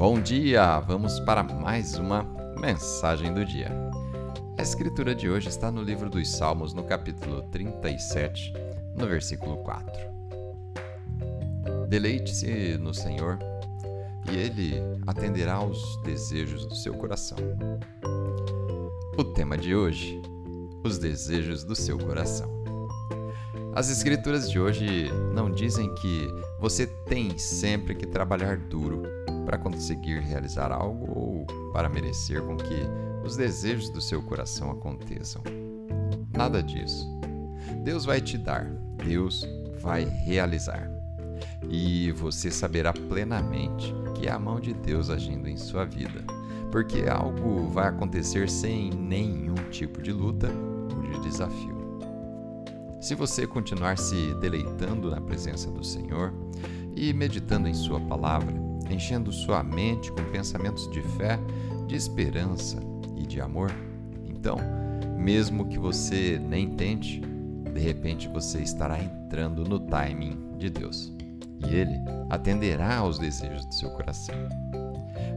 Bom dia! Vamos para mais uma mensagem do dia. A escritura de hoje está no livro dos Salmos, no capítulo 37, no versículo 4. Deleite-se no Senhor e Ele atenderá aos desejos do seu coração. O tema de hoje: os desejos do seu coração. As escrituras de hoje não dizem que você tem sempre que trabalhar duro para conseguir realizar algo ou para merecer com que os desejos do seu coração aconteçam. Nada disso. Deus vai te dar, Deus vai realizar. E você saberá plenamente que é a mão de Deus agindo em sua vida, porque algo vai acontecer sem nenhum tipo de luta ou de desafio. Se você continuar se deleitando na presença do Senhor e meditando em Sua palavra, enchendo sua mente com pensamentos de fé, de esperança e de amor, então, mesmo que você nem tente, de repente você estará entrando no timing de Deus e Ele atenderá aos desejos do seu coração.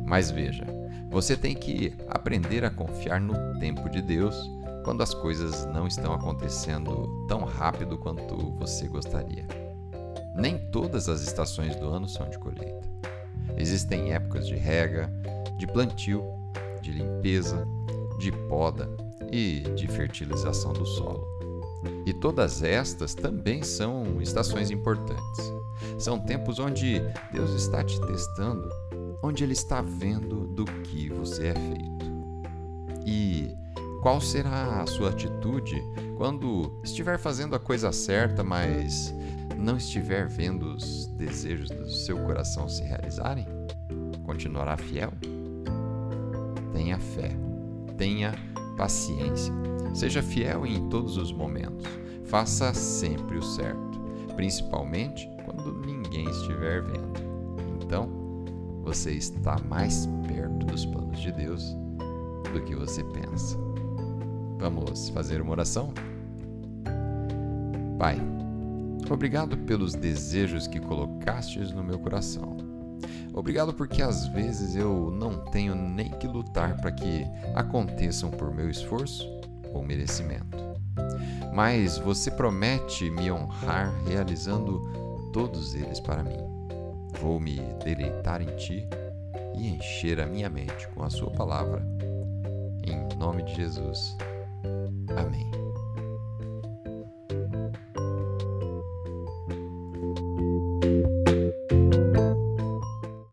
Mas veja, você tem que aprender a confiar no tempo de Deus quando as coisas não estão acontecendo tão rápido quanto você gostaria. Nem todas as estações do ano são de colheita. Existem épocas de rega, de plantio, de limpeza, de poda e de fertilização do solo. E todas estas também são estações importantes. São tempos onde Deus está te testando, onde Ele está vendo do que você é feito. E qual será a sua atitude quando estiver fazendo a coisa certa, mas não estiver vendo os desejos do seu coração se realizarem? Continuará fiel? Tenha fé, tenha paciência, seja fiel em todos os momentos, faça sempre o certo, principalmente quando ninguém estiver vendo. Então, você está mais perto dos planos de Deus do que você pensa. Vamos fazer uma oração? Pai, obrigado pelos desejos que colocastes no meu coração. Obrigado porque às vezes eu não tenho nem que lutar para que aconteçam por meu esforço ou merecimento. Mas você promete me honrar realizando todos eles para mim. Vou me deleitar em ti e encher a minha mente com a sua palavra. Em nome de Jesus. Amém.